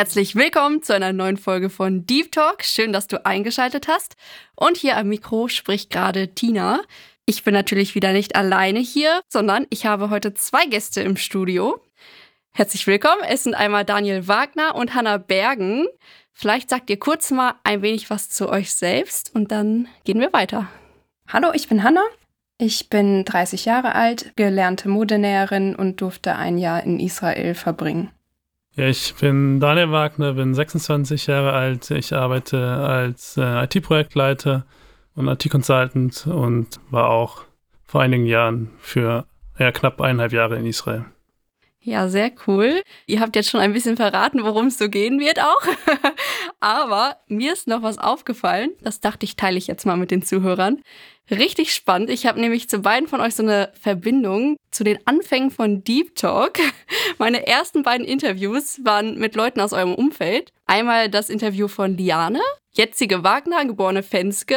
Herzlich willkommen zu einer neuen Folge von Deep Talk. Schön, dass du eingeschaltet hast. Und hier am Mikro spricht gerade Tina. Ich bin natürlich wieder nicht alleine hier, sondern ich habe heute zwei Gäste im Studio. Herzlich willkommen. Es sind einmal Daniel Wagner und Hanna Bergen. Vielleicht sagt ihr kurz mal ein wenig was zu euch selbst und dann gehen wir weiter. Hallo, ich bin Hanna. Ich bin 30 Jahre alt, gelernte Modenäherin und durfte ein Jahr in Israel verbringen. Ja, ich bin Daniel Wagner, bin 26 Jahre alt. Ich arbeite als äh, IT-Projektleiter und IT-Consultant und war auch vor einigen Jahren für ja, knapp eineinhalb Jahre in Israel. Ja, sehr cool. Ihr habt jetzt schon ein bisschen verraten, worum es so gehen wird auch. Aber mir ist noch was aufgefallen. Das dachte ich, teile ich jetzt mal mit den Zuhörern. Richtig spannend. Ich habe nämlich zu beiden von euch so eine Verbindung zu den Anfängen von Deep Talk. Meine ersten beiden Interviews waren mit Leuten aus eurem Umfeld. Einmal das Interview von Liane, jetzige Wagner, geborene Fenske.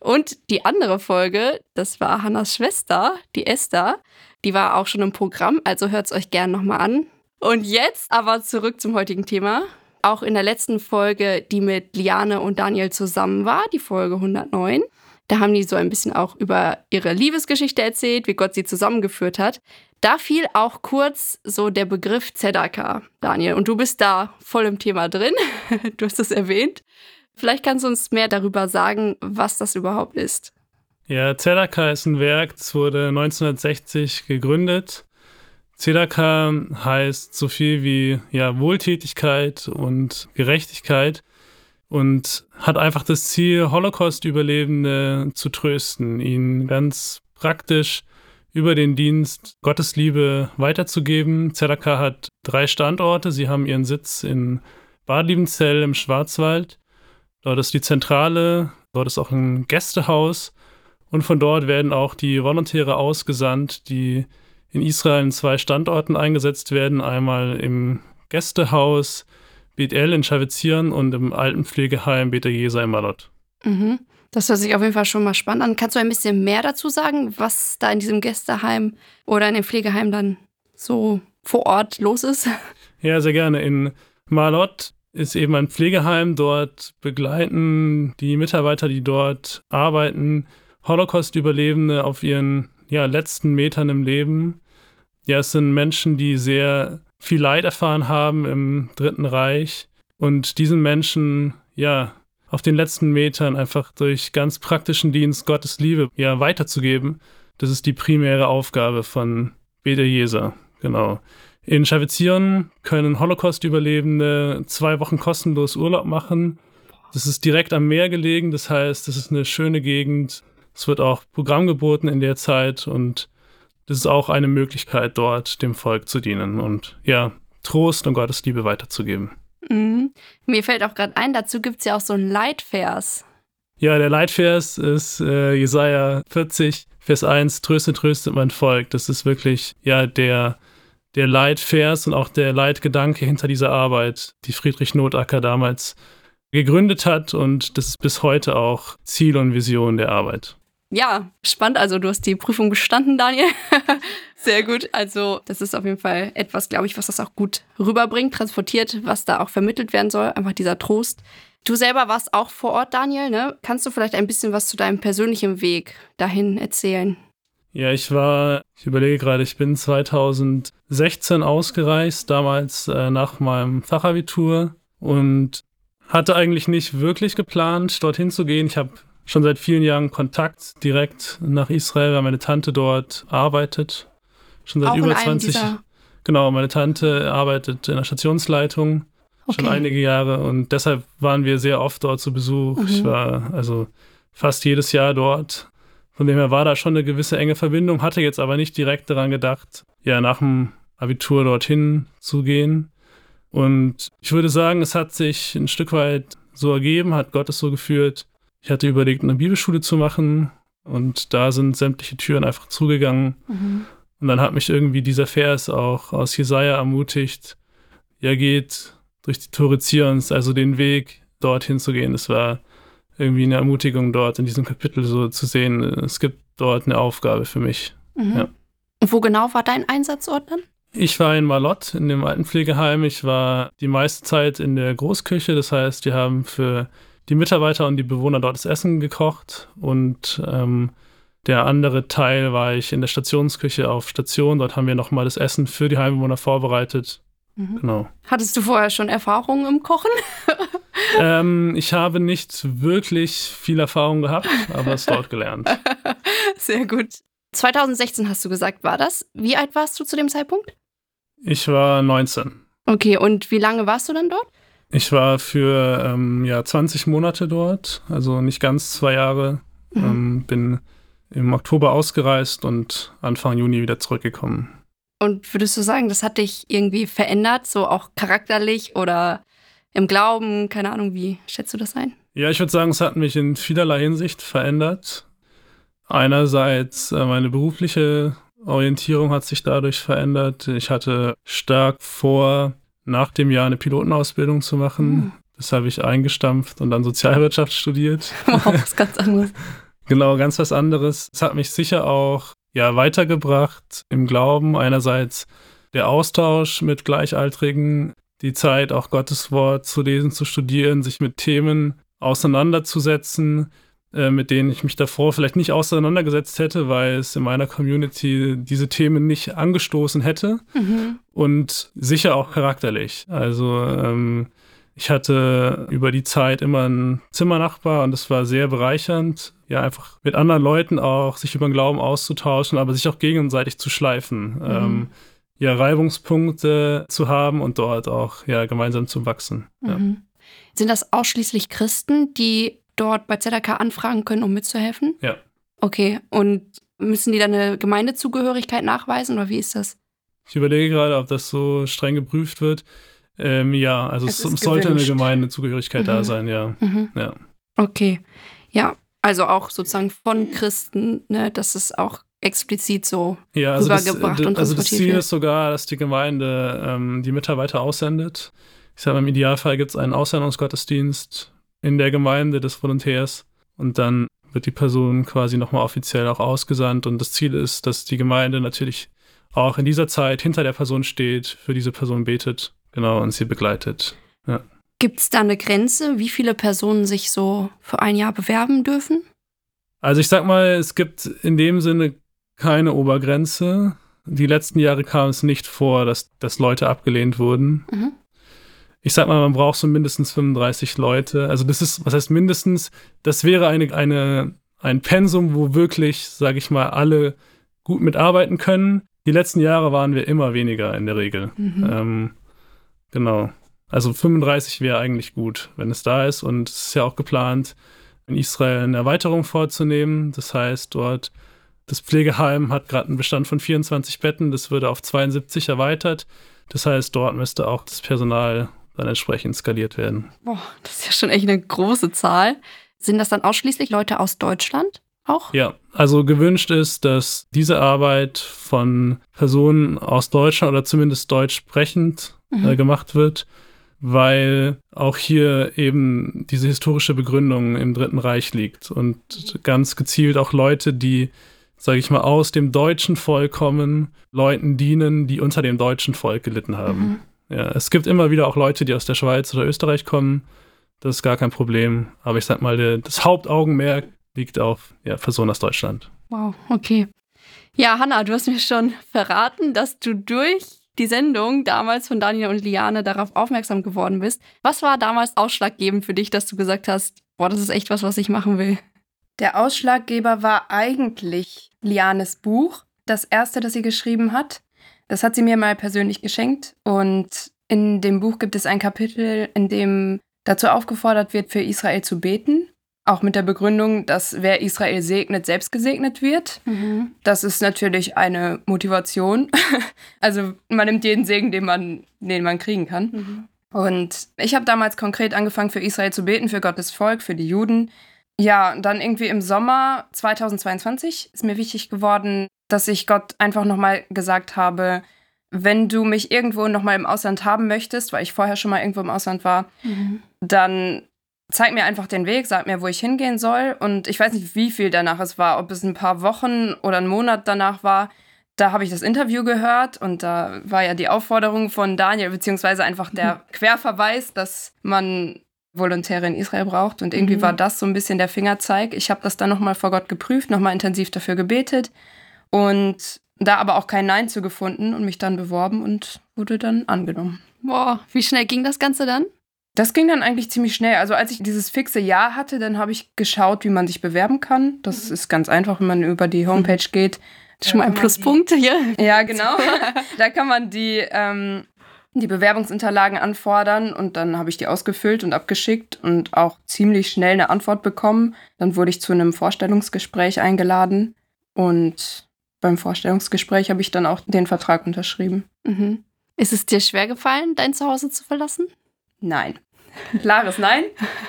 Und die andere Folge, das war Hannas Schwester, die Esther. Die war auch schon im Programm, also hört es euch gerne nochmal an. Und jetzt aber zurück zum heutigen Thema. Auch in der letzten Folge, die mit Liane und Daniel zusammen war, die Folge 109, da haben die so ein bisschen auch über ihre Liebesgeschichte erzählt, wie Gott sie zusammengeführt hat. Da fiel auch kurz so der Begriff Zedaka, Daniel. Und du bist da voll im Thema drin. Du hast es erwähnt. Vielleicht kannst du uns mehr darüber sagen, was das überhaupt ist. Ja, Zedaka ist ein Werk, das wurde 1960 gegründet. Zedaka heißt so viel wie ja, Wohltätigkeit und Gerechtigkeit und hat einfach das Ziel, Holocaust-Überlebende zu trösten, ihnen ganz praktisch über den Dienst Gottes Liebe weiterzugeben. Zedaka hat drei Standorte. Sie haben ihren Sitz in Bad Liebenzell im Schwarzwald. Dort ist die Zentrale, dort ist auch ein Gästehaus und von dort werden auch die Volontäre ausgesandt, die in Israel in zwei Standorten eingesetzt werden. Einmal im Gästehaus Bet El in Schavizieren und im Altenpflegeheim Beta Jesa in Malot. Mhm. Das hört sich auf jeden Fall schon mal spannend an. Kannst du ein bisschen mehr dazu sagen, was da in diesem Gästeheim oder in dem Pflegeheim dann so vor Ort los ist? Ja, sehr gerne. In Malot ist eben ein Pflegeheim. Dort begleiten die Mitarbeiter, die dort arbeiten, Holocaust-Überlebende auf ihren ja, letzten Metern im Leben. Ja, es sind Menschen, die sehr viel Leid erfahren haben im Dritten Reich und diesen Menschen, ja, auf den letzten Metern einfach durch ganz praktischen Dienst Gottes Liebe ja weiterzugeben. Das ist die primäre Aufgabe von Bede Jeser, genau. In Schavizieren können Holocaust-Überlebende zwei Wochen kostenlos Urlaub machen. Das ist direkt am Meer gelegen, das heißt, das ist eine schöne Gegend. Es wird auch Programm geboten in der Zeit und das ist auch eine Möglichkeit, dort dem Volk zu dienen und ja, Trost und Gottes Liebe weiterzugeben. Mhm. Mir fällt auch gerade ein, dazu gibt es ja auch so einen Leitvers. Ja, der Leitvers ist äh, Jesaja 40, Vers 1, tröstet, tröstet mein Volk. Das ist wirklich ja der der Leitvers und auch der Leitgedanke hinter dieser Arbeit, die Friedrich Notacker damals gegründet hat und das ist bis heute auch Ziel und Vision der Arbeit. Ja, spannend. Also du hast die Prüfung bestanden, Daniel. Sehr gut. Also das ist auf jeden Fall etwas, glaube ich, was das auch gut rüberbringt, transportiert, was da auch vermittelt werden soll. Einfach dieser Trost. Du selber warst auch vor Ort, Daniel. Ne? Kannst du vielleicht ein bisschen was zu deinem persönlichen Weg dahin erzählen? Ja, ich war, ich überlege gerade, ich bin 2016 ausgereist, damals äh, nach meinem Fachabitur und hatte eigentlich nicht wirklich geplant, dorthin zu gehen. Ich habe schon seit vielen Jahren Kontakt direkt nach Israel, weil meine Tante dort arbeitet. Schon seit Auch über 20 Jahren. Genau, meine Tante arbeitet in der Stationsleitung okay. schon einige Jahre und deshalb waren wir sehr oft dort zu Besuch. Mhm. Ich war also fast jedes Jahr dort von dem her war da schon eine gewisse enge Verbindung, hatte jetzt aber nicht direkt daran gedacht, ja, nach dem Abitur dorthin zu gehen. Und ich würde sagen, es hat sich ein Stück weit so ergeben, hat Gott es so geführt, Ich hatte überlegt, eine Bibelschule zu machen und da sind sämtliche Türen einfach zugegangen. Mhm. Und dann hat mich irgendwie dieser Vers auch aus Jesaja ermutigt, ja, geht durch die Tore Zions, also den Weg dorthin zu gehen. Das war irgendwie eine Ermutigung dort in diesem Kapitel so zu sehen, es gibt dort eine Aufgabe für mich. Mhm. Ja. Und wo genau war dein Einsatzort dann? Ich war in Malott in dem Altenpflegeheim. Ich war die meiste Zeit in der Großküche. Das heißt, wir haben für die Mitarbeiter und die Bewohner dort das Essen gekocht. Und ähm, der andere Teil war ich in der Stationsküche auf Station. Dort haben wir nochmal das Essen für die Heimbewohner vorbereitet. Mhm. Genau. Hattest du vorher schon Erfahrungen im Kochen? ähm, ich habe nicht wirklich viel Erfahrung gehabt, aber es dort gelernt. Sehr gut. 2016 hast du gesagt, war das? Wie alt warst du zu dem Zeitpunkt? Ich war 19. Okay, und wie lange warst du dann dort? Ich war für ähm, ja, 20 Monate dort, also nicht ganz zwei Jahre. Mhm. Ähm, bin im Oktober ausgereist und Anfang Juni wieder zurückgekommen. Und würdest du sagen, das hat dich irgendwie verändert, so auch charakterlich oder im Glauben? Keine Ahnung, wie schätzt du das ein? Ja, ich würde sagen, es hat mich in vielerlei Hinsicht verändert. Einerseits äh, meine berufliche Orientierung hat sich dadurch verändert. Ich hatte stark vor, nach dem Jahr eine Pilotenausbildung zu machen. Mhm. Das habe ich eingestampft und dann Sozialwirtschaft studiert. Wow, was ganz anderes. Genau, ganz was anderes. Es hat mich sicher auch ja, weitergebracht im Glauben. Einerseits der Austausch mit Gleichaltrigen, die Zeit, auch Gottes Wort zu lesen, zu studieren, sich mit Themen auseinanderzusetzen, äh, mit denen ich mich davor vielleicht nicht auseinandergesetzt hätte, weil es in meiner Community diese Themen nicht angestoßen hätte. Mhm. Und sicher auch charakterlich. Also ähm, ich hatte über die Zeit immer einen Zimmernachbar und es war sehr bereichernd, ja, einfach mit anderen Leuten auch sich über den Glauben auszutauschen, aber sich auch gegenseitig zu schleifen. Mhm. Ähm, ja, Reibungspunkte zu haben und dort auch ja gemeinsam zu wachsen. Ja. Mhm. Sind das ausschließlich Christen, die dort bei ZDK anfragen können, um mitzuhelfen? Ja. Okay, und müssen die dann eine Gemeindezugehörigkeit nachweisen oder wie ist das? Ich überlege gerade, ob das so streng geprüft wird. Ähm, ja, also Es es, sollte eine gewünscht. Gemeindezugehörigkeit da Mhm. sein, ja. Mhm. ja. Okay, ja, also auch sozusagen von Christen, ne, dass es auch explizit so. Ja, also das, rübergebracht d- und also das Ziel ist sogar, dass die Gemeinde ähm, die Mitarbeiter aussendet. Ich sage im Idealfall gibt es einen Aussendungsgottesdienst in der Gemeinde des Volontärs und dann wird die Person quasi nochmal offiziell auch ausgesandt und das Ziel ist, dass die Gemeinde natürlich auch in dieser Zeit hinter der Person steht, für diese Person betet, genau, und sie begleitet. Gibt es da eine Grenze, wie viele Personen sich so für ein Jahr bewerben dürfen? Also ich sag mal, es gibt in dem Sinne keine Obergrenze. Die letzten Jahre kam es nicht vor, dass, dass Leute abgelehnt wurden. Mhm. Ich sag mal, man braucht so mindestens 35 Leute. Also das ist, was heißt mindestens? Das wäre eine, eine, ein Pensum, wo wirklich, sage ich mal, alle gut mitarbeiten können. Die letzten Jahre waren wir immer weniger in der Regel. Mhm. Ähm, genau. Also 35 wäre eigentlich gut, wenn es da ist. Und es ist ja auch geplant, in Israel eine Erweiterung vorzunehmen. Das heißt, dort das Pflegeheim hat gerade einen Bestand von 24 Betten. Das würde auf 72 erweitert. Das heißt, dort müsste auch das Personal dann entsprechend skaliert werden. Boah, das ist ja schon echt eine große Zahl. Sind das dann ausschließlich Leute aus Deutschland auch? Ja, also gewünscht ist, dass diese Arbeit von Personen aus Deutschland oder zumindest deutsch sprechend Mhm. äh, gemacht wird, weil auch hier eben diese historische Begründung im Dritten Reich liegt und ganz gezielt auch Leute, die, sage ich mal, aus dem deutschen Volk kommen, Leuten dienen, die unter dem deutschen Volk gelitten haben. Mhm. Ja, es gibt immer wieder auch Leute, die aus der Schweiz oder Österreich kommen. Das ist gar kein Problem. Aber ich sag mal, der, das Hauptaugenmerk liegt auf ja, Personen aus Deutschland. Wow, okay. Ja, Hanna, du hast mir schon verraten, dass du durch die Sendung damals von Daniel und Liane darauf aufmerksam geworden bist. Was war damals ausschlaggebend für dich, dass du gesagt hast, boah, das ist echt was, was ich machen will? Der Ausschlaggeber war eigentlich Lianes Buch, das erste, das sie geschrieben hat. Das hat sie mir mal persönlich geschenkt und in dem Buch gibt es ein Kapitel, in dem dazu aufgefordert wird, für Israel zu beten. Auch mit der Begründung, dass wer Israel segnet, selbst gesegnet wird. Das ist natürlich eine Motivation. also man nimmt jeden Segen, den man, den man kriegen kann. Und ich habe damals konkret angefangen, für Israel zu beten, für Gottes Volk, für die Juden. Ja, dann irgendwie im Sommer 2022 ist mir wichtig geworden, dass ich Gott einfach nochmal gesagt habe, wenn du mich irgendwo nochmal im Ausland haben möchtest, weil ich vorher schon mal irgendwo im Ausland war, mhm. dann zeig mir einfach den Weg, sag mir, wo ich hingehen soll. Und ich weiß nicht, wie viel danach es war, ob es ein paar Wochen oder ein Monat danach war. Da habe ich das Interview gehört und da war ja die Aufforderung von Daniel, beziehungsweise einfach der mhm. Querverweis, dass man Volontäre in Israel braucht. Und irgendwie mhm. war das so ein bisschen der Fingerzeig. Ich habe das dann nochmal vor Gott geprüft, nochmal intensiv dafür gebetet und da aber auch kein Nein zu gefunden und mich dann beworben und wurde dann angenommen. Boah, wie schnell ging das Ganze dann? Das ging dann eigentlich ziemlich schnell. Also als ich dieses fixe Ja hatte, dann habe ich geschaut, wie man sich bewerben kann. Das mhm. ist ganz einfach, wenn man über die Homepage geht. Schon mal ein Pluspunkt hier. Ja, genau. da kann man die ähm, die Bewerbungsunterlagen anfordern und dann habe ich die ausgefüllt und abgeschickt und auch ziemlich schnell eine Antwort bekommen. Dann wurde ich zu einem Vorstellungsgespräch eingeladen und beim Vorstellungsgespräch habe ich dann auch den Vertrag unterschrieben. Mhm. Ist es dir schwer gefallen, dein Zuhause zu verlassen? Nein. Klares Nein.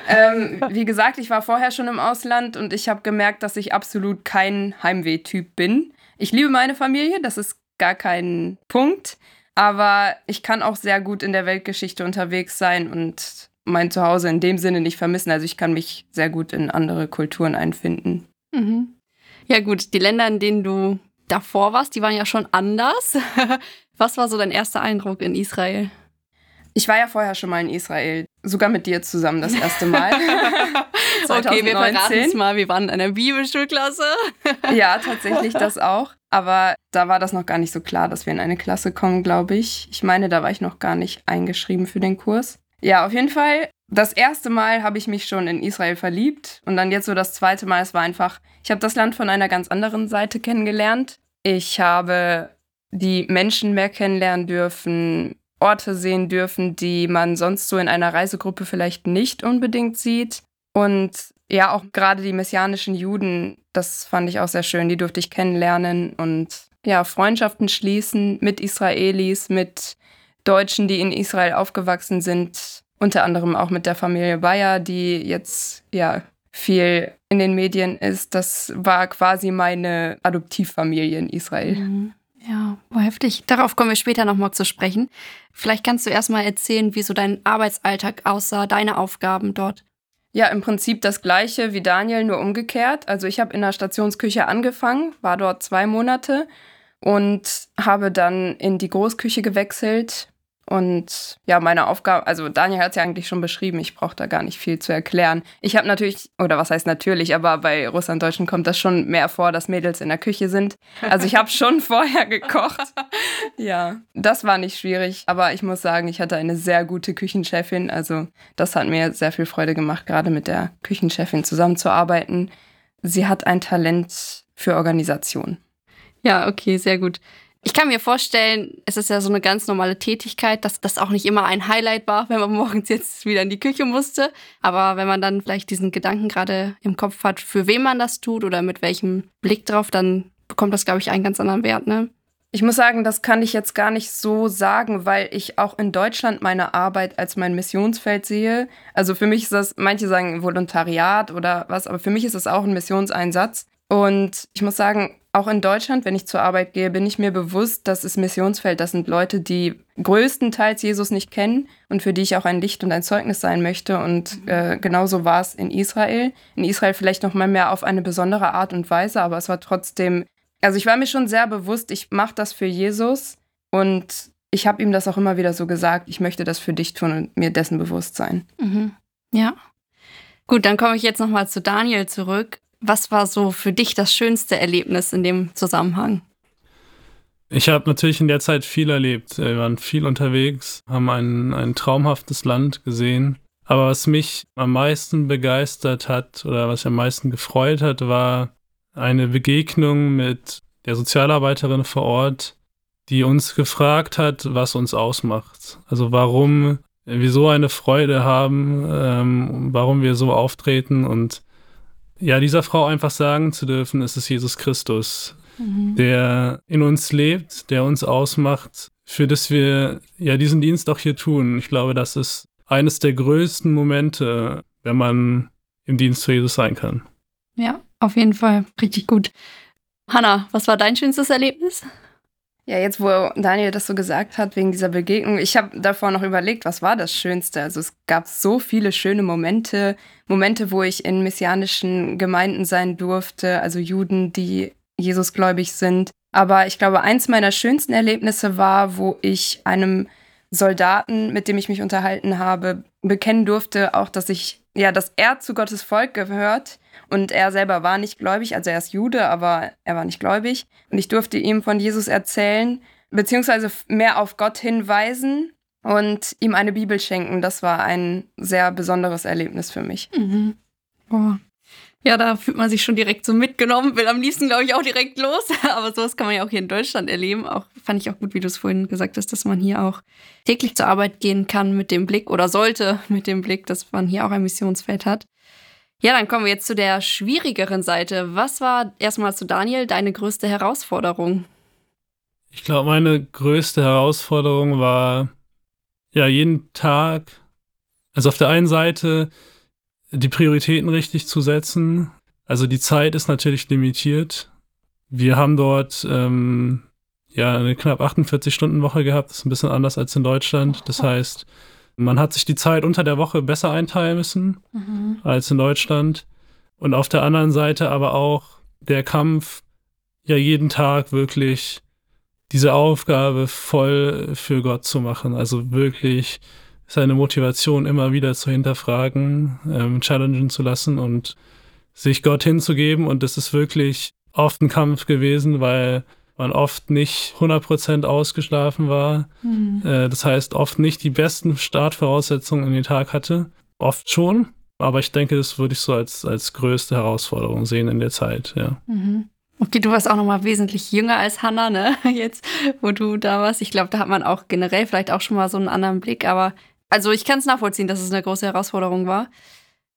ähm, wie gesagt, ich war vorher schon im Ausland und ich habe gemerkt, dass ich absolut kein Heimweh-Typ bin. Ich liebe meine Familie, das ist gar kein Punkt. Aber ich kann auch sehr gut in der Weltgeschichte unterwegs sein und mein Zuhause in dem Sinne nicht vermissen. Also ich kann mich sehr gut in andere Kulturen einfinden. Mhm. Ja gut, die Länder, in denen du davor warst, die waren ja schon anders. Was war so dein erster Eindruck in Israel? Ich war ja vorher schon mal in Israel, sogar mit dir zusammen das erste Mal. okay, wir verraten es mal, wir waren in einer Bibelschulklasse. ja, tatsächlich das auch. Aber da war das noch gar nicht so klar, dass wir in eine Klasse kommen, glaube ich. Ich meine, da war ich noch gar nicht eingeschrieben für den Kurs. Ja, auf jeden Fall. Das erste Mal habe ich mich schon in Israel verliebt und dann jetzt so das zweite Mal. Es war einfach, ich habe das Land von einer ganz anderen Seite kennengelernt. Ich habe die Menschen mehr kennenlernen dürfen, Orte sehen dürfen, die man sonst so in einer Reisegruppe vielleicht nicht unbedingt sieht. Und ja, auch gerade die messianischen Juden, das fand ich auch sehr schön. Die durfte ich kennenlernen und ja, Freundschaften schließen mit Israelis, mit Deutschen, die in Israel aufgewachsen sind. Unter anderem auch mit der Familie Bayer, die jetzt ja viel in den Medien ist. Das war quasi meine Adoptivfamilie in Israel. Mhm. Ja, war heftig. Darauf kommen wir später nochmal zu sprechen. Vielleicht kannst du erstmal erzählen, wie so dein Arbeitsalltag aussah, deine Aufgaben dort. Ja, im Prinzip das gleiche wie Daniel, nur umgekehrt. Also ich habe in der Stationsküche angefangen, war dort zwei Monate und habe dann in die Großküche gewechselt und ja, meine Aufgabe, also Daniel hat es ja eigentlich schon beschrieben, ich brauche da gar nicht viel zu erklären. Ich habe natürlich, oder was heißt natürlich, aber bei Russlanddeutschen kommt das schon mehr vor, dass Mädels in der Küche sind. Also ich habe schon vorher gekocht. Ja, das war nicht schwierig, aber ich muss sagen, ich hatte eine sehr gute Küchenchefin. Also das hat mir sehr viel Freude gemacht, gerade mit der Küchenchefin zusammenzuarbeiten. Sie hat ein Talent für Organisation. Ja, okay, sehr gut. Ich kann mir vorstellen, es ist ja so eine ganz normale Tätigkeit, dass das auch nicht immer ein Highlight war, wenn man morgens jetzt wieder in die Küche musste. Aber wenn man dann vielleicht diesen Gedanken gerade im Kopf hat, für wen man das tut oder mit welchem Blick drauf, dann bekommt das, glaube ich, einen ganz anderen Wert, ne? Ich muss sagen, das kann ich jetzt gar nicht so sagen, weil ich auch in Deutschland meine Arbeit als mein Missionsfeld sehe. Also für mich ist das, manche sagen Volontariat oder was, aber für mich ist das auch ein Missionseinsatz. Und ich muss sagen, auch in Deutschland, wenn ich zur Arbeit gehe, bin ich mir bewusst, dass es Missionsfeld, das sind Leute, die größtenteils Jesus nicht kennen und für die ich auch ein Licht und ein Zeugnis sein möchte. Und mhm. äh, genauso war es in Israel. In Israel vielleicht noch mal mehr auf eine besondere Art und Weise, aber es war trotzdem, also ich war mir schon sehr bewusst, ich mache das für Jesus und ich habe ihm das auch immer wieder so gesagt, ich möchte das für dich tun und mir dessen bewusst sein. Mhm. Ja. Gut, dann komme ich jetzt noch mal zu Daniel zurück. Was war so für dich das schönste Erlebnis in dem Zusammenhang? Ich habe natürlich in der Zeit viel erlebt. Wir waren viel unterwegs, haben ein, ein traumhaftes Land gesehen. Aber was mich am meisten begeistert hat oder was mich am meisten gefreut hat, war eine Begegnung mit der Sozialarbeiterin vor Ort, die uns gefragt hat, was uns ausmacht. Also warum wir so eine Freude haben, ähm, warum wir so auftreten und ja, dieser Frau einfach sagen zu dürfen, es ist Jesus Christus, mhm. der in uns lebt, der uns ausmacht, für das wir ja diesen Dienst auch hier tun. Ich glaube, das ist eines der größten Momente, wenn man im Dienst für Jesus sein kann. Ja, auf jeden Fall. Richtig gut. Hanna, was war dein schönstes Erlebnis? Ja, jetzt wo Daniel das so gesagt hat wegen dieser Begegnung, ich habe davor noch überlegt, was war das Schönste? Also es gab so viele schöne Momente, Momente, wo ich in messianischen Gemeinden sein durfte, also Juden, die Jesusgläubig sind. Aber ich glaube, eins meiner schönsten Erlebnisse war, wo ich einem Soldaten, mit dem ich mich unterhalten habe, bekennen durfte, auch dass ich, ja, dass er zu Gottes Volk gehört und er selber war nicht gläubig, also er ist Jude, aber er war nicht gläubig. Und ich durfte ihm von Jesus erzählen, beziehungsweise mehr auf Gott hinweisen und ihm eine Bibel schenken. Das war ein sehr besonderes Erlebnis für mich. Mhm. Oh. Ja, da fühlt man sich schon direkt so mitgenommen, will am liebsten, glaube ich, auch direkt los. Aber sowas kann man ja auch hier in Deutschland erleben. Auch fand ich auch gut, wie du es vorhin gesagt hast, dass man hier auch täglich zur Arbeit gehen kann mit dem Blick oder sollte mit dem Blick, dass man hier auch ein Missionsfeld hat. Ja, dann kommen wir jetzt zu der schwierigeren Seite. Was war erstmal zu Daniel deine größte Herausforderung? Ich glaube, meine größte Herausforderung war ja jeden Tag, also auf der einen Seite die Prioritäten richtig zu setzen. Also die Zeit ist natürlich limitiert. Wir haben dort ähm, ja eine knapp 48 Stunden Woche gehabt. Das ist ein bisschen anders als in Deutschland. Das heißt, man hat sich die Zeit unter der Woche besser einteilen müssen mhm. als in Deutschland. Und auf der anderen Seite aber auch der Kampf, ja jeden Tag wirklich diese Aufgabe voll für Gott zu machen. Also wirklich seine Motivation immer wieder zu hinterfragen, ähm, challengen zu lassen und sich Gott hinzugeben. Und das ist wirklich oft ein Kampf gewesen, weil man oft nicht 100% ausgeschlafen war. Mhm. Äh, das heißt, oft nicht die besten Startvoraussetzungen in den Tag hatte. Oft schon, aber ich denke, das würde ich so als, als größte Herausforderung sehen in der Zeit, ja. Mhm. Okay, du warst auch noch mal wesentlich jünger als Hannah, ne? Jetzt, wo du da warst. Ich glaube, da hat man auch generell vielleicht auch schon mal so einen anderen Blick. Aber also ich kann es nachvollziehen, dass es eine große Herausforderung war.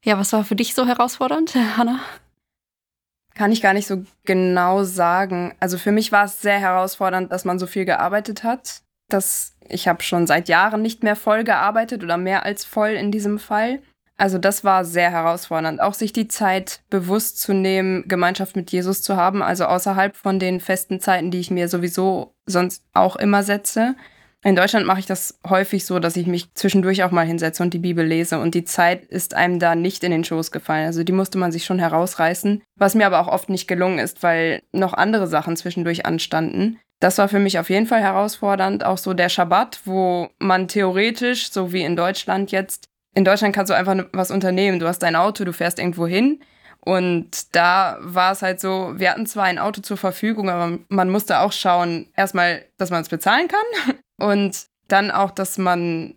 Ja, was war für dich so herausfordernd, Hannah? Kann ich gar nicht so genau sagen. Also für mich war es sehr herausfordernd, dass man so viel gearbeitet hat. Das, ich habe schon seit Jahren nicht mehr voll gearbeitet oder mehr als voll in diesem Fall. Also das war sehr herausfordernd. Auch sich die Zeit bewusst zu nehmen, Gemeinschaft mit Jesus zu haben, also außerhalb von den festen Zeiten, die ich mir sowieso sonst auch immer setze. In Deutschland mache ich das häufig so, dass ich mich zwischendurch auch mal hinsetze und die Bibel lese und die Zeit ist einem da nicht in den Schoß gefallen. Also die musste man sich schon herausreißen, was mir aber auch oft nicht gelungen ist, weil noch andere Sachen zwischendurch anstanden. Das war für mich auf jeden Fall herausfordernd. Auch so der Schabbat, wo man theoretisch, so wie in Deutschland jetzt, in Deutschland kannst du einfach was unternehmen. Du hast dein Auto, du fährst irgendwo hin. Und da war es halt so, wir hatten zwar ein Auto zur Verfügung, aber man musste auch schauen, erstmal, dass man es bezahlen kann und dann auch, dass man,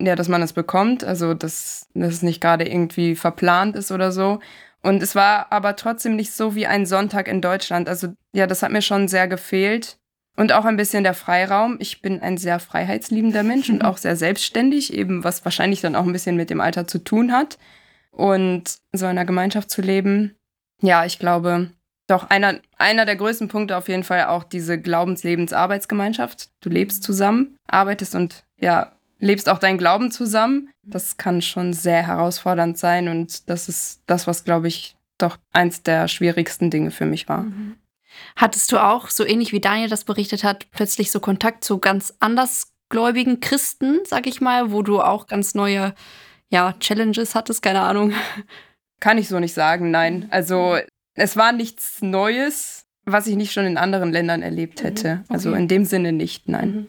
ja, dass man es bekommt, also dass, dass es nicht gerade irgendwie verplant ist oder so. Und es war aber trotzdem nicht so wie ein Sonntag in Deutschland. Also ja, das hat mir schon sehr gefehlt. Und auch ein bisschen der Freiraum. Ich bin ein sehr freiheitsliebender Mensch und auch sehr selbstständig, eben was wahrscheinlich dann auch ein bisschen mit dem Alter zu tun hat. Und so in einer Gemeinschaft zu leben, ja, ich glaube, doch, einer, einer der größten Punkte auf jeden Fall auch diese Glaubenslebensarbeitsgemeinschaft. Du lebst zusammen, arbeitest und ja, lebst auch deinen Glauben zusammen. Das kann schon sehr herausfordernd sein und das ist das, was, glaube ich, doch eins der schwierigsten Dinge für mich war. Mhm. Hattest du auch, so ähnlich wie Daniel das berichtet hat, plötzlich so Kontakt zu ganz andersgläubigen Christen, sag ich mal, wo du auch ganz neue ja, Challenges hattest, keine Ahnung? Kann ich so nicht sagen, nein. Also es war nichts Neues, was ich nicht schon in anderen Ländern erlebt mhm. hätte. Also okay. Also in dem Sinne nicht, nein. Mhm.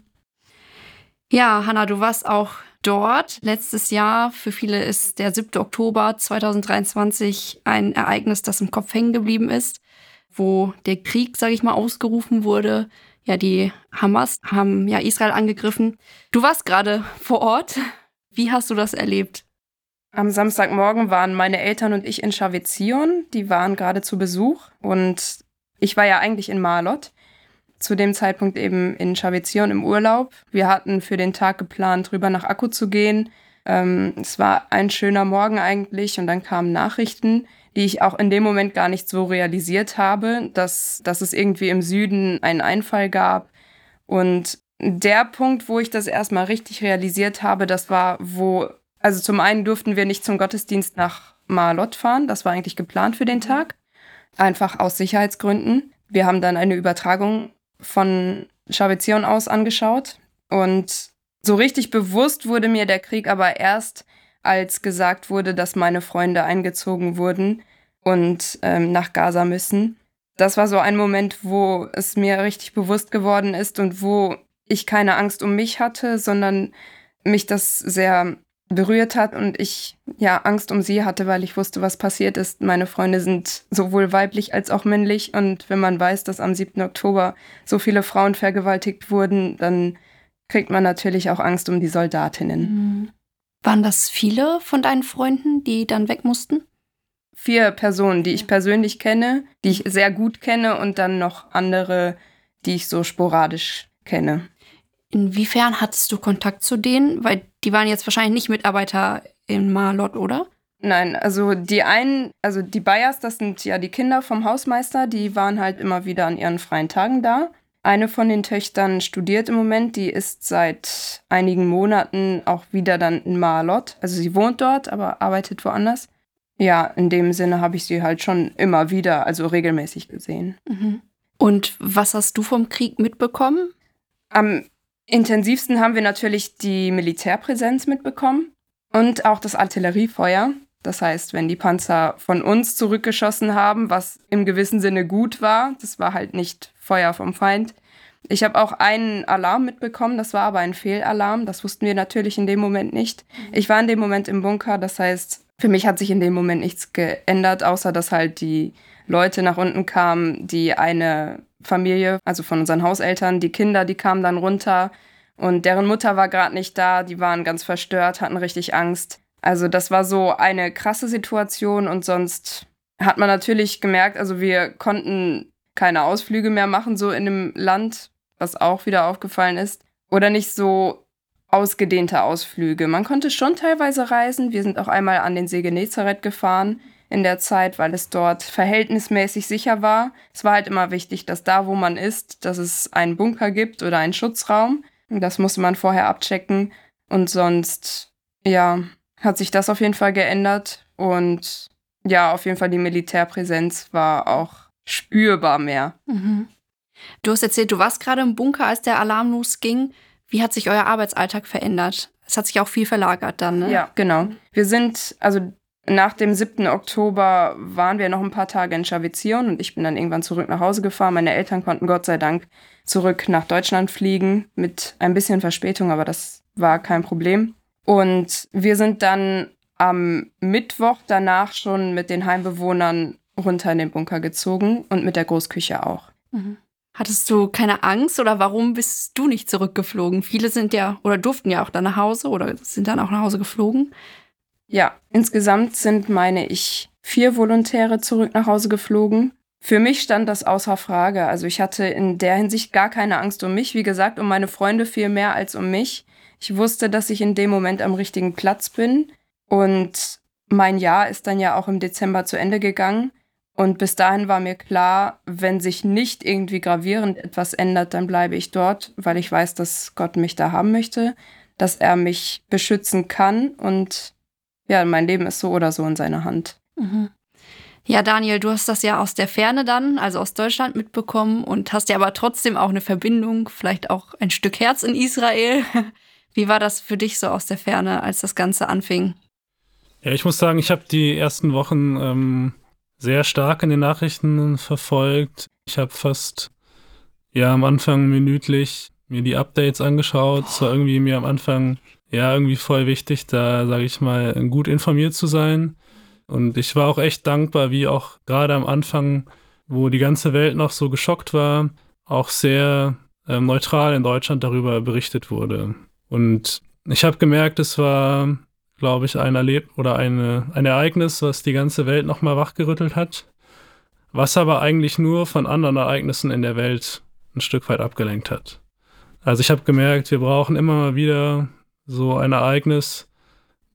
Ja, Hanna, du warst auch dort. Letztes Jahr, für viele ist der 7. Oktober 2023 ein Ereignis, das im Kopf hängen geblieben ist, wo der Krieg, sage ich mal, ausgerufen wurde. Ja, die Hamas haben ja Israel angegriffen. Du warst gerade vor Ort. Wie hast du das erlebt? Am Samstagmorgen waren meine Eltern und ich in Chavizion. Die waren gerade zu Besuch und ich war ja eigentlich in Marlott. Zu dem Zeitpunkt eben in Chavizion im Urlaub. Wir hatten für den Tag geplant, rüber nach Akku zu gehen. Ähm, es war ein schöner Morgen eigentlich und dann kamen Nachrichten, die ich auch in dem Moment gar nicht so realisiert habe, dass, dass es irgendwie im Süden einen Einfall gab. Und der Punkt, wo ich das erstmal richtig realisiert habe, das war, wo also zum einen durften wir nicht zum Gottesdienst nach Marlott fahren. Das war eigentlich geplant für den Tag. Einfach aus Sicherheitsgründen. Wir haben dann eine Übertragung von Schavizion aus angeschaut. Und so richtig bewusst wurde mir der Krieg aber erst, als gesagt wurde, dass meine Freunde eingezogen wurden und ähm, nach Gaza müssen. Das war so ein Moment, wo es mir richtig bewusst geworden ist und wo ich keine Angst um mich hatte, sondern mich das sehr berührt hat und ich ja Angst um sie hatte, weil ich wusste, was passiert ist. Meine Freunde sind sowohl weiblich als auch männlich und wenn man weiß, dass am 7. Oktober so viele Frauen vergewaltigt wurden, dann kriegt man natürlich auch Angst um die Soldatinnen. Mhm. Waren das viele von deinen Freunden, die dann weg mussten? Vier Personen, die ich persönlich kenne, die ich sehr gut kenne und dann noch andere, die ich so sporadisch kenne. Inwiefern hattest du Kontakt zu denen? Weil die waren jetzt wahrscheinlich nicht Mitarbeiter in Marlot, oder? Nein, also die einen, also die Bayers, das sind ja die Kinder vom Hausmeister, die waren halt immer wieder an ihren freien Tagen da. Eine von den Töchtern studiert im Moment, die ist seit einigen Monaten auch wieder dann in Marlot. Also sie wohnt dort, aber arbeitet woanders. Ja, in dem Sinne habe ich sie halt schon immer wieder, also regelmäßig gesehen. Mhm. Und was hast du vom Krieg mitbekommen? Am intensivsten haben wir natürlich die Militärpräsenz mitbekommen und auch das Artilleriefeuer. Das heißt, wenn die Panzer von uns zurückgeschossen haben, was im gewissen Sinne gut war, das war halt nicht Feuer vom Feind. Ich habe auch einen Alarm mitbekommen, das war aber ein Fehlalarm. Das wussten wir natürlich in dem Moment nicht. Ich war in dem Moment im Bunker, das heißt, für mich hat sich in dem Moment nichts geändert, außer dass halt die Leute nach unten kamen, die eine Familie, also von unseren Hauseltern, die Kinder, die kamen dann runter und deren Mutter war gerade nicht da, die waren ganz verstört, hatten richtig Angst. Also das war so eine krasse Situation und sonst hat man natürlich gemerkt, also wir konnten keine Ausflüge mehr machen, so in dem Land, was auch wieder aufgefallen ist. Oder nicht so ausgedehnte Ausflüge. Man konnte schon teilweise reisen. Wir sind auch einmal an den See Genezareth gefahren in der Zeit, weil es dort verhältnismäßig sicher war. Es war halt immer wichtig, dass da, wo man ist, dass es einen Bunker gibt oder einen Schutzraum. Das musste man vorher abchecken. Und sonst, ja, hat sich das auf jeden Fall geändert. Und ja, auf jeden Fall die Militärpräsenz war auch spürbar mehr. Mhm. Du hast erzählt, du warst gerade im Bunker, als der Alarm losging. Wie hat sich euer Arbeitsalltag verändert? Es hat sich auch viel verlagert dann, ne? Ja, genau. Wir sind, also nach dem 7. Oktober waren wir noch ein paar Tage in Schavizion und ich bin dann irgendwann zurück nach Hause gefahren. Meine Eltern konnten Gott sei Dank zurück nach Deutschland fliegen mit ein bisschen Verspätung, aber das war kein Problem. Und wir sind dann am Mittwoch danach schon mit den Heimbewohnern runter in den Bunker gezogen und mit der Großküche auch. Mhm. Hattest du keine Angst oder warum bist du nicht zurückgeflogen? Viele sind ja oder durften ja auch dann nach Hause oder sind dann auch nach Hause geflogen. Ja, insgesamt sind, meine ich, vier Volontäre zurück nach Hause geflogen. Für mich stand das außer Frage. Also ich hatte in der Hinsicht gar keine Angst um mich. Wie gesagt, um meine Freunde viel mehr als um mich. Ich wusste, dass ich in dem Moment am richtigen Platz bin. Und mein Jahr ist dann ja auch im Dezember zu Ende gegangen. Und bis dahin war mir klar, wenn sich nicht irgendwie gravierend etwas ändert, dann bleibe ich dort, weil ich weiß, dass Gott mich da haben möchte, dass er mich beschützen kann und ja, mein Leben ist so oder so in seiner Hand. Mhm. Ja, Daniel, du hast das ja aus der Ferne dann, also aus Deutschland mitbekommen und hast ja aber trotzdem auch eine Verbindung, vielleicht auch ein Stück Herz in Israel. Wie war das für dich so aus der Ferne, als das Ganze anfing? Ja, ich muss sagen, ich habe die ersten Wochen ähm, sehr stark in den Nachrichten verfolgt. Ich habe fast ja am Anfang minütlich mir die Updates angeschaut. Es war irgendwie mir am Anfang ja irgendwie voll wichtig, da sage ich mal gut informiert zu sein. Und ich war auch echt dankbar, wie auch gerade am Anfang, wo die ganze Welt noch so geschockt war, auch sehr äh, neutral in Deutschland darüber berichtet wurde. Und ich habe gemerkt, es war glaube ich, ein Erleb oder eine, ein Ereignis, was die ganze Welt nochmal wachgerüttelt hat, was aber eigentlich nur von anderen Ereignissen in der Welt ein Stück weit abgelenkt hat. Also ich habe gemerkt, wir brauchen immer mal wieder so ein Ereignis.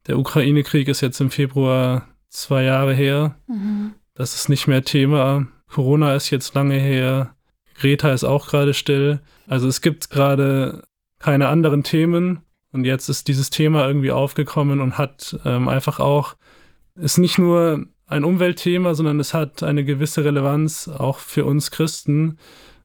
Der Ukraine-Krieg ist jetzt im Februar zwei Jahre her. Mhm. Das ist nicht mehr Thema. Corona ist jetzt lange her. Greta ist auch gerade still. Also es gibt gerade keine anderen Themen, und jetzt ist dieses Thema irgendwie aufgekommen und hat ähm, einfach auch ist nicht nur ein Umweltthema, sondern es hat eine gewisse Relevanz auch für uns Christen,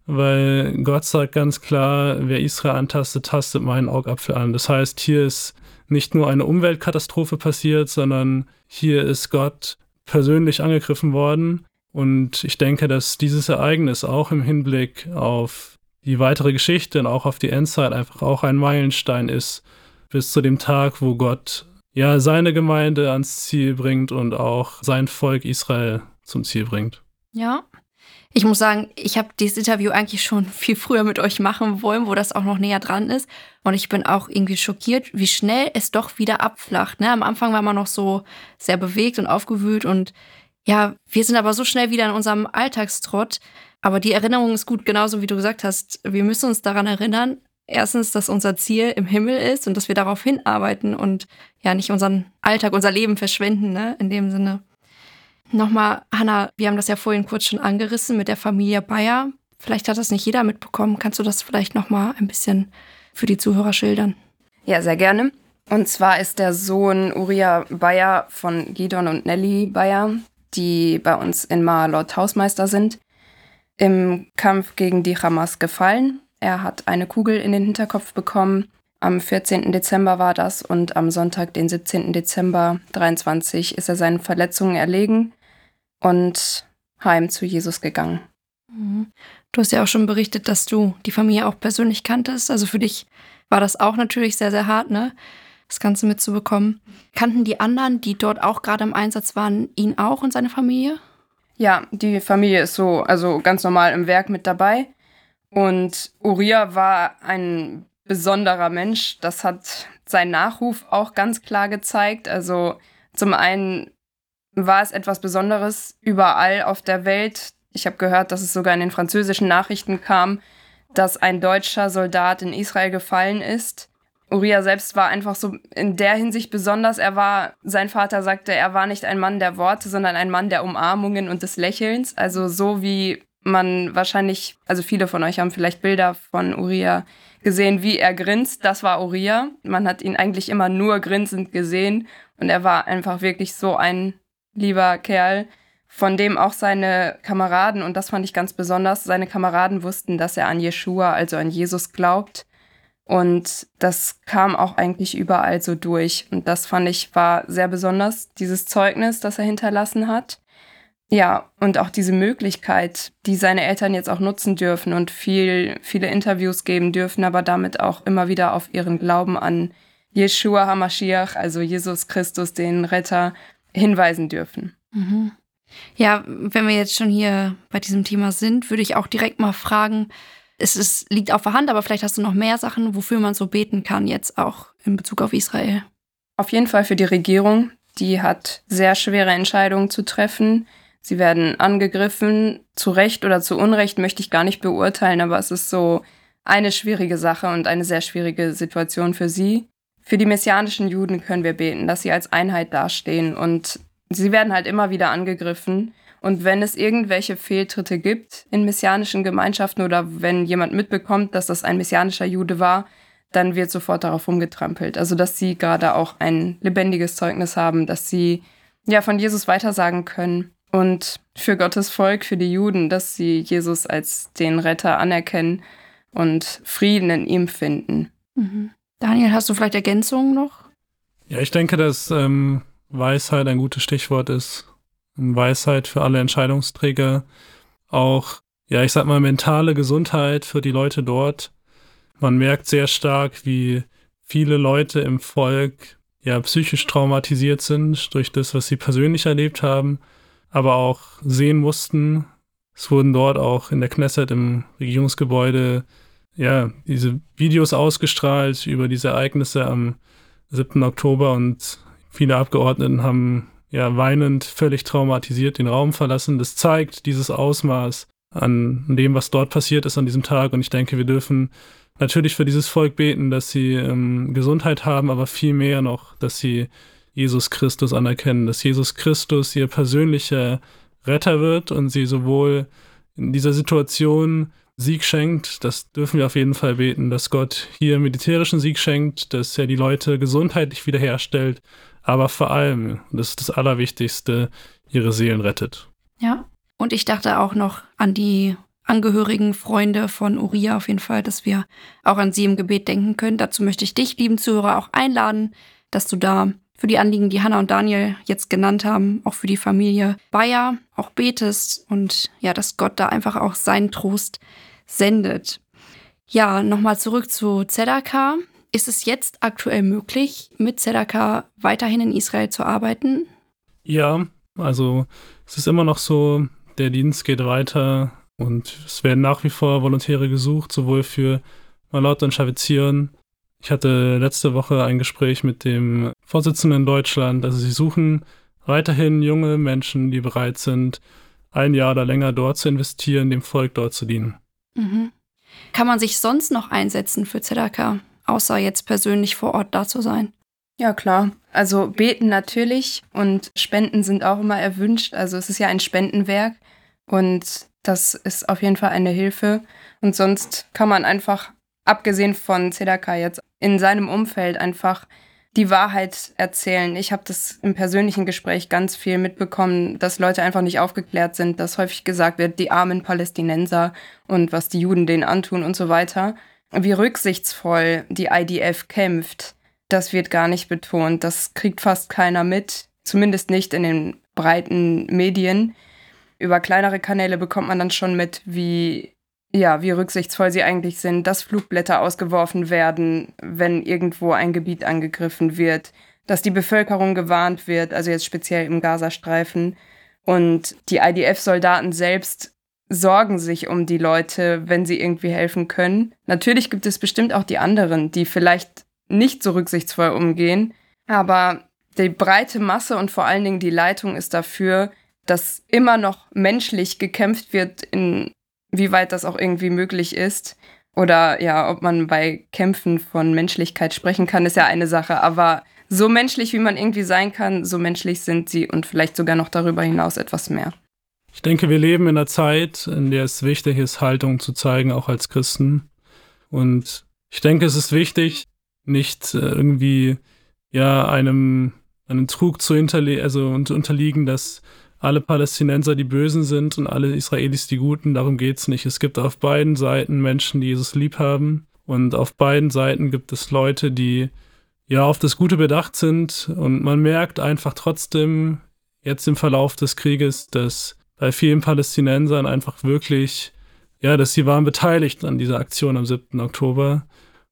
weil Gott sagt ganz klar, wer Israel antastet, tastet meinen Augapfel an. Das heißt, hier ist nicht nur eine Umweltkatastrophe passiert, sondern hier ist Gott persönlich angegriffen worden. Und ich denke, dass dieses Ereignis auch im Hinblick auf die weitere Geschichte und auch auf die Endzeit einfach auch ein Meilenstein ist, bis zu dem Tag, wo Gott ja seine Gemeinde ans Ziel bringt und auch sein Volk Israel zum Ziel bringt. Ja. Ich muss sagen, ich habe dieses Interview eigentlich schon viel früher mit euch machen wollen, wo das auch noch näher dran ist. Und ich bin auch irgendwie schockiert, wie schnell es doch wieder abflacht. Ne? Am Anfang war man noch so sehr bewegt und aufgewühlt und ja, wir sind aber so schnell wieder in unserem Alltagstrott. Aber die Erinnerung ist gut, genauso wie du gesagt hast. Wir müssen uns daran erinnern, erstens, dass unser Ziel im Himmel ist und dass wir darauf hinarbeiten und ja nicht unseren Alltag, unser Leben verschwenden, ne, in dem Sinne. Nochmal, Hanna, wir haben das ja vorhin kurz schon angerissen mit der Familie Bayer. Vielleicht hat das nicht jeder mitbekommen. Kannst du das vielleicht nochmal ein bisschen für die Zuhörer schildern? Ja, sehr gerne. Und zwar ist der Sohn Uriah Bayer von Gidon und Nelly Bayer, die bei uns in Marlott Hausmeister sind, im Kampf gegen die Hamas gefallen er hat eine Kugel in den Hinterkopf bekommen. Am 14. Dezember war das und am Sonntag, den 17. Dezember 23, ist er seinen Verletzungen erlegen und heim zu Jesus gegangen. Mhm. Du hast ja auch schon berichtet, dass du die Familie auch persönlich kanntest. Also für dich war das auch natürlich sehr, sehr hart, ne? Das Ganze mitzubekommen. Kannten die anderen, die dort auch gerade im Einsatz waren, ihn auch und seine Familie? Ja, die Familie ist so, also ganz normal im Werk mit dabei. Und Uriah war ein besonderer Mensch. Das hat sein Nachruf auch ganz klar gezeigt. Also zum einen war es etwas Besonderes überall auf der Welt. Ich habe gehört, dass es sogar in den französischen Nachrichten kam, dass ein deutscher Soldat in Israel gefallen ist. Uriah selbst war einfach so in der Hinsicht besonders. Er war, sein Vater sagte, er war nicht ein Mann der Worte, sondern ein Mann der Umarmungen und des Lächelns. Also so wie man wahrscheinlich, also viele von euch haben vielleicht Bilder von Uriah gesehen, wie er grinst. Das war Uriah. Man hat ihn eigentlich immer nur grinsend gesehen und er war einfach wirklich so ein lieber Kerl, von dem auch seine Kameraden, und das fand ich ganz besonders, seine Kameraden wussten, dass er an Jeshua, also an Jesus glaubt. Und das kam auch eigentlich überall so durch. Und das fand ich war sehr besonders, dieses Zeugnis, das er hinterlassen hat. Ja, und auch diese Möglichkeit, die seine Eltern jetzt auch nutzen dürfen und viel, viele Interviews geben dürfen, aber damit auch immer wieder auf ihren Glauben an Yeshua HaMashiach, also Jesus Christus, den Retter, hinweisen dürfen. Mhm. Ja, wenn wir jetzt schon hier bei diesem Thema sind, würde ich auch direkt mal fragen, es ist, liegt auf der Hand, aber vielleicht hast du noch mehr Sachen, wofür man so beten kann, jetzt auch in Bezug auf Israel. Auf jeden Fall für die Regierung. Die hat sehr schwere Entscheidungen zu treffen Sie werden angegriffen, zu Recht oder zu Unrecht möchte ich gar nicht beurteilen, aber es ist so eine schwierige Sache und eine sehr schwierige Situation für sie. Für die messianischen Juden können wir beten, dass sie als Einheit dastehen und sie werden halt immer wieder angegriffen. Und wenn es irgendwelche Fehltritte gibt in messianischen Gemeinschaften oder wenn jemand mitbekommt, dass das ein messianischer Jude war, dann wird sofort darauf rumgetrampelt. Also, dass sie gerade auch ein lebendiges Zeugnis haben, dass sie ja von Jesus weitersagen können und für Gottes Volk, für die Juden, dass sie Jesus als den Retter anerkennen und Frieden in ihm finden. Mhm. Daniel, hast du vielleicht Ergänzungen noch? Ja, ich denke, dass ähm, Weisheit ein gutes Stichwort ist. Weisheit für alle Entscheidungsträger. Auch, ja, ich sag mal, mentale Gesundheit für die Leute dort. Man merkt sehr stark, wie viele Leute im Volk ja psychisch traumatisiert sind durch das, was sie persönlich erlebt haben aber auch sehen mussten. Es wurden dort auch in der Knesset im Regierungsgebäude ja, diese Videos ausgestrahlt über diese Ereignisse am 7. Oktober und viele Abgeordneten haben ja weinend, völlig traumatisiert den Raum verlassen. Das zeigt dieses Ausmaß an dem, was dort passiert ist an diesem Tag. Und ich denke, wir dürfen natürlich für dieses Volk beten, dass sie ähm, Gesundheit haben, aber viel mehr noch, dass sie Jesus Christus anerkennen, dass Jesus Christus ihr persönlicher Retter wird und sie sowohl in dieser Situation Sieg schenkt. Das dürfen wir auf jeden Fall beten, dass Gott hier militärischen Sieg schenkt, dass er die Leute gesundheitlich wiederherstellt, aber vor allem, das ist das Allerwichtigste, ihre Seelen rettet. Ja, und ich dachte auch noch an die Angehörigen, Freunde von Uriah auf jeden Fall, dass wir auch an sie im Gebet denken können. Dazu möchte ich dich, lieben Zuhörer, auch einladen, dass du da für die Anliegen, die Hannah und Daniel jetzt genannt haben, auch für die Familie Bayer auch betest und ja, dass Gott da einfach auch seinen Trost sendet. Ja, nochmal zurück zu Zedaka. Ist es jetzt aktuell möglich, mit Zedaka weiterhin in Israel zu arbeiten? Ja, also es ist immer noch so, der Dienst geht weiter und es werden nach wie vor Volontäre gesucht, sowohl für Malot und Schavizieren. Ich hatte letzte Woche ein Gespräch mit dem Vorsitzenden in Deutschland. Also sie suchen weiterhin junge Menschen, die bereit sind, ein Jahr oder länger dort zu investieren, dem Volk dort zu dienen. Mhm. Kann man sich sonst noch einsetzen für Zedaka, außer jetzt persönlich vor Ort da zu sein? Ja, klar. Also beten natürlich und Spenden sind auch immer erwünscht. Also es ist ja ein Spendenwerk und das ist auf jeden Fall eine Hilfe. Und sonst kann man einfach, abgesehen von Zedaka jetzt, in seinem Umfeld einfach die Wahrheit erzählen. Ich habe das im persönlichen Gespräch ganz viel mitbekommen, dass Leute einfach nicht aufgeklärt sind, dass häufig gesagt wird, die armen Palästinenser und was die Juden denen antun und so weiter. Wie rücksichtsvoll die IDF kämpft, das wird gar nicht betont. Das kriegt fast keiner mit, zumindest nicht in den breiten Medien über kleinere Kanäle bekommt man dann schon mit, wie, ja, wie rücksichtsvoll sie eigentlich sind, dass Flugblätter ausgeworfen werden, wenn irgendwo ein Gebiet angegriffen wird, dass die Bevölkerung gewarnt wird, also jetzt speziell im Gazastreifen. Und die IDF-Soldaten selbst sorgen sich um die Leute, wenn sie irgendwie helfen können. Natürlich gibt es bestimmt auch die anderen, die vielleicht nicht so rücksichtsvoll umgehen, aber die breite Masse und vor allen Dingen die Leitung ist dafür, dass immer noch menschlich gekämpft wird, inwieweit das auch irgendwie möglich ist. Oder ja, ob man bei Kämpfen von Menschlichkeit sprechen kann, ist ja eine Sache. Aber so menschlich, wie man irgendwie sein kann, so menschlich sind sie und vielleicht sogar noch darüber hinaus etwas mehr. Ich denke, wir leben in einer Zeit, in der es wichtig ist, Haltung zu zeigen, auch als Christen. Und ich denke, es ist wichtig, nicht äh, irgendwie ja einem, einem Trug zu hinterle also unterliegen, dass alle Palästinenser die Bösen sind und alle Israelis die Guten. Darum geht es nicht. Es gibt auf beiden Seiten Menschen, die Jesus lieb haben. Und auf beiden Seiten gibt es Leute, die ja auf das Gute bedacht sind. Und man merkt einfach trotzdem jetzt im Verlauf des Krieges, dass bei vielen Palästinensern einfach wirklich, ja, dass sie waren beteiligt an dieser Aktion am 7. Oktober.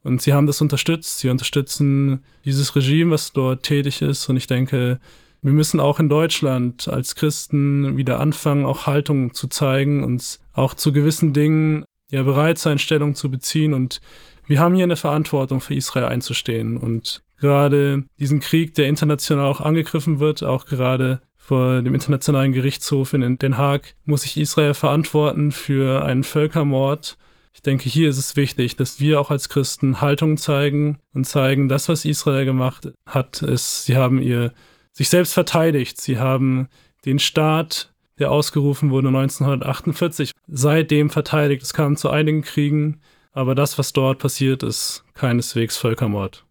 Und sie haben das unterstützt. Sie unterstützen dieses Regime, was dort tätig ist. Und ich denke, wir müssen auch in Deutschland als Christen wieder anfangen, auch Haltung zu zeigen, uns auch zu gewissen Dingen ja bereit sein, Stellung zu beziehen. Und wir haben hier eine Verantwortung für Israel einzustehen. Und gerade diesen Krieg, der international auch angegriffen wird, auch gerade vor dem Internationalen Gerichtshof in Den Haag, muss sich Israel verantworten für einen Völkermord. Ich denke, hier ist es wichtig, dass wir auch als Christen Haltung zeigen und zeigen, das, was Israel gemacht hat, ist, sie haben ihr sich selbst verteidigt. Sie haben den Staat, der ausgerufen wurde 1948, seitdem verteidigt. Es kam zu einigen Kriegen, aber das, was dort passiert ist, keineswegs Völkermord.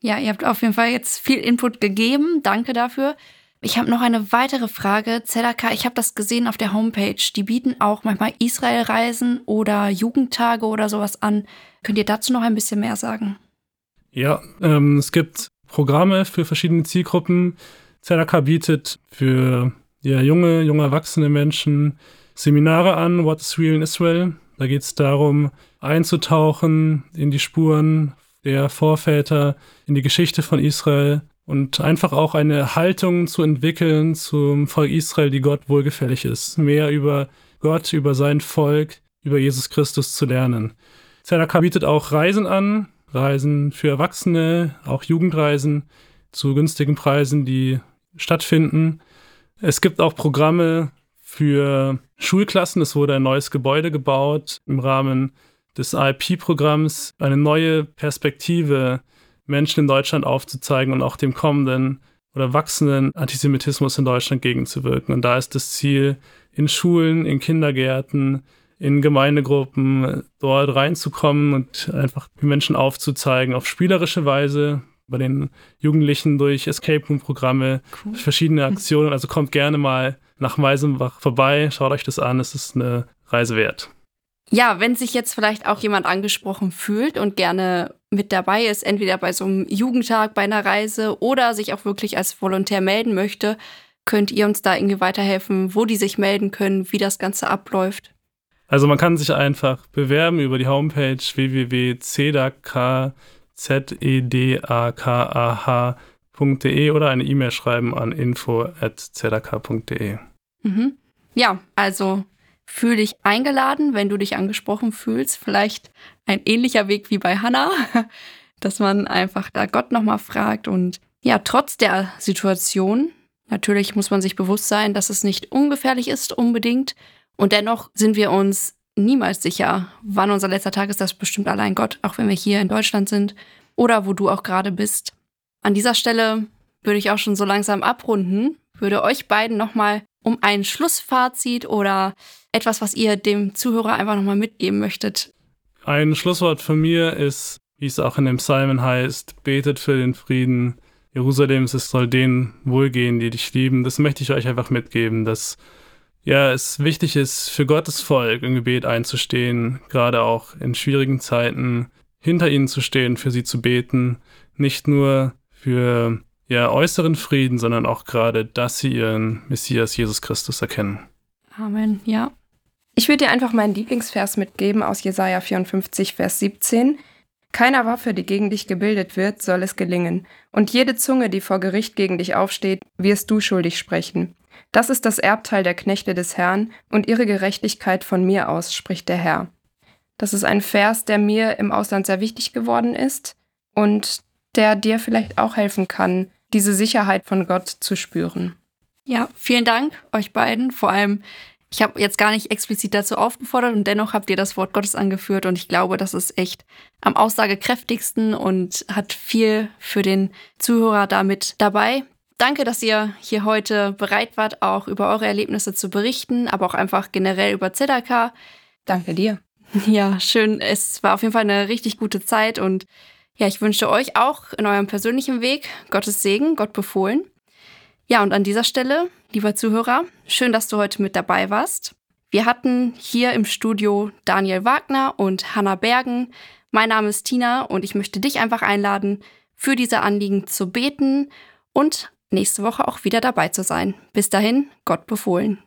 Ja, ihr habt auf jeden Fall jetzt viel Input gegeben. Danke dafür. Ich habe noch eine weitere Frage. Zedaka, ich habe das gesehen auf der Homepage. Die bieten auch manchmal Israel-Reisen oder Jugendtage oder sowas an. Könnt ihr dazu noch ein bisschen mehr sagen? Ja, ähm, es gibt Programme für verschiedene Zielgruppen. Zedaka bietet für ja, junge, junge erwachsene Menschen Seminare an, What is Real in Israel. Da geht es darum, einzutauchen in die Spuren der Vorväter, in die Geschichte von Israel und einfach auch eine Haltung zu entwickeln zum Volk Israel, die Gott wohlgefällig ist. Mehr über Gott, über sein Volk, über Jesus Christus zu lernen. Zedaka bietet auch Reisen an, Reisen für Erwachsene, auch Jugendreisen zu günstigen Preisen, die stattfinden. Es gibt auch Programme für Schulklassen. Es wurde ein neues Gebäude gebaut im Rahmen des IP-Programms, eine neue Perspektive Menschen in Deutschland aufzuzeigen und auch dem kommenden oder wachsenden Antisemitismus in Deutschland gegenzuwirken. Und da ist das Ziel, in Schulen, in Kindergärten, in Gemeindegruppen dort reinzukommen und einfach die Menschen aufzuzeigen auf spielerische Weise, bei den Jugendlichen durch Escape Room Programme, cool. verschiedene Aktionen. Also kommt gerne mal nach Meisenbach vorbei, schaut euch das an, es ist eine Reise wert. Ja, wenn sich jetzt vielleicht auch jemand angesprochen fühlt und gerne mit dabei ist, entweder bei so einem Jugendtag, bei einer Reise oder sich auch wirklich als Volontär melden möchte, könnt ihr uns da irgendwie weiterhelfen, wo die sich melden können, wie das Ganze abläuft? Also man kann sich einfach bewerben über die Homepage www.zedakah.de oder eine E-Mail schreiben an info.zedakah.de. Mhm. Ja, also fühl dich eingeladen, wenn du dich angesprochen fühlst. Vielleicht ein ähnlicher Weg wie bei Hannah, dass man einfach da Gott nochmal fragt und ja, trotz der Situation, natürlich muss man sich bewusst sein, dass es nicht ungefährlich ist unbedingt und dennoch sind wir uns niemals sicher, wann unser letzter Tag ist. Das bestimmt allein Gott, auch wenn wir hier in Deutschland sind oder wo du auch gerade bist. An dieser Stelle würde ich auch schon so langsam abrunden, würde euch beiden nochmal um ein Schlussfazit oder etwas, was ihr dem Zuhörer einfach nochmal mitgeben möchtet. Ein Schlusswort von mir ist, wie es auch in dem Psalmen heißt, betet für den Frieden Jerusalems, es soll denen wohlgehen, die dich lieben. Das möchte ich euch einfach mitgeben, dass ja, es wichtig ist, für Gottes Volk im Gebet einzustehen, gerade auch in schwierigen Zeiten hinter ihnen zu stehen, für sie zu beten, nicht nur für ja, äußeren Frieden, sondern auch gerade, dass sie ihren Messias Jesus Christus erkennen. Amen, ja. Ich würde dir einfach meinen Lieblingsvers mitgeben aus Jesaja 54, Vers 17. Keiner Waffe, die gegen dich gebildet wird, soll es gelingen. Und jede Zunge, die vor Gericht gegen dich aufsteht, wirst du schuldig sprechen. Das ist das Erbteil der Knechte des Herrn und ihre Gerechtigkeit von mir aus, spricht der Herr. Das ist ein Vers, der mir im Ausland sehr wichtig geworden ist und der dir vielleicht auch helfen kann, diese Sicherheit von Gott zu spüren. Ja, vielen Dank euch beiden. Vor allem, ich habe jetzt gar nicht explizit dazu aufgefordert und dennoch habt ihr das Wort Gottes angeführt und ich glaube, das ist echt am aussagekräftigsten und hat viel für den Zuhörer damit dabei. Danke, dass ihr hier heute bereit wart, auch über eure Erlebnisse zu berichten, aber auch einfach generell über ZDK. Danke dir. Ja, schön. Es war auf jeden Fall eine richtig gute Zeit und ja, ich wünsche euch auch in eurem persönlichen Weg Gottes Segen, Gott befohlen. Ja, und an dieser Stelle, lieber Zuhörer, schön, dass du heute mit dabei warst. Wir hatten hier im Studio Daniel Wagner und Hanna Bergen. Mein Name ist Tina und ich möchte dich einfach einladen, für diese Anliegen zu beten und nächste Woche auch wieder dabei zu sein. Bis dahin, Gott befohlen.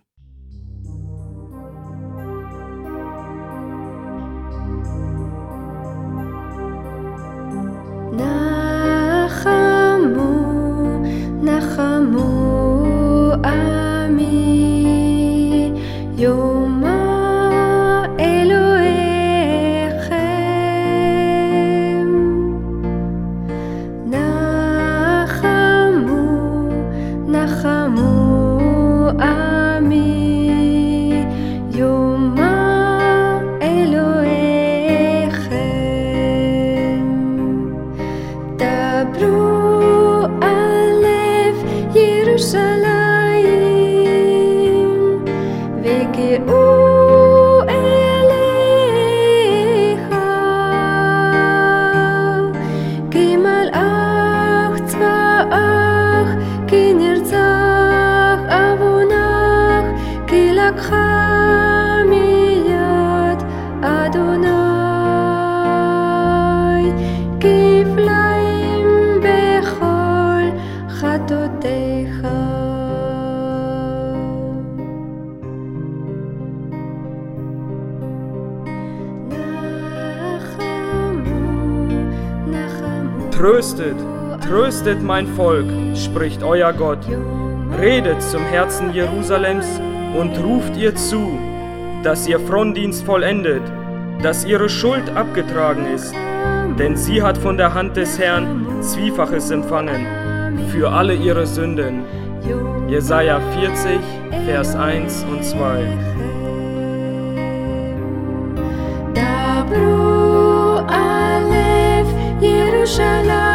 Tröstet, tröstet mein Volk, spricht euer Gott. Redet zum Herzen Jerusalems und ruft ihr zu, dass ihr Frondienst vollendet, dass ihre Schuld abgetragen ist. Denn sie hat von der Hand des Herrn Zwiefaches empfangen für alle ihre Sünden. Jesaja 40, Vers 1 und 2. Jerusalem.